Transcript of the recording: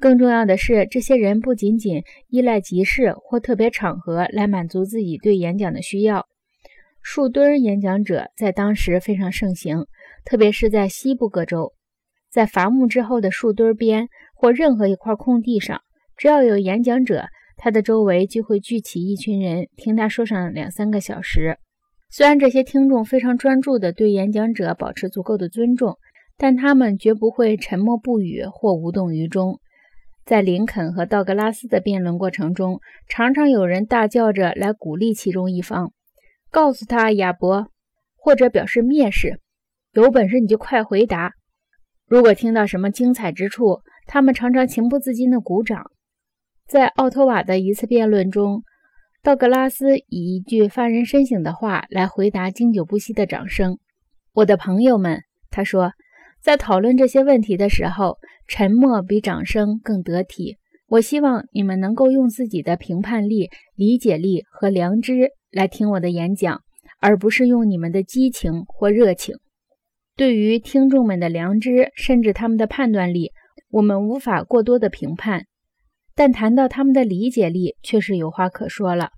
更重要的是，这些人不仅仅依赖集市或特别场合来满足自己对演讲的需要。树墩演讲者在当时非常盛行，特别是在西部各州，在伐木之后的树墩边或任何一块空地上，只要有演讲者，他的周围就会聚起一群人，听他说上两三个小时。虽然这些听众非常专注地对演讲者保持足够的尊重，但他们绝不会沉默不语或无动于衷。在林肯和道格拉斯的辩论过程中，常常有人大叫着来鼓励其中一方，告诉他亚伯，或者表示蔑视。有本事你就快回答。如果听到什么精彩之处，他们常常情不自禁地鼓掌。在奥托瓦的一次辩论中，道格拉斯以一句发人深省的话来回答经久不息的掌声：“我的朋友们，他说。”在讨论这些问题的时候，沉默比掌声更得体。我希望你们能够用自己的评判力、理解力和良知来听我的演讲，而不是用你们的激情或热情。对于听众们的良知，甚至他们的判断力，我们无法过多的评判，但谈到他们的理解力，却是有话可说了。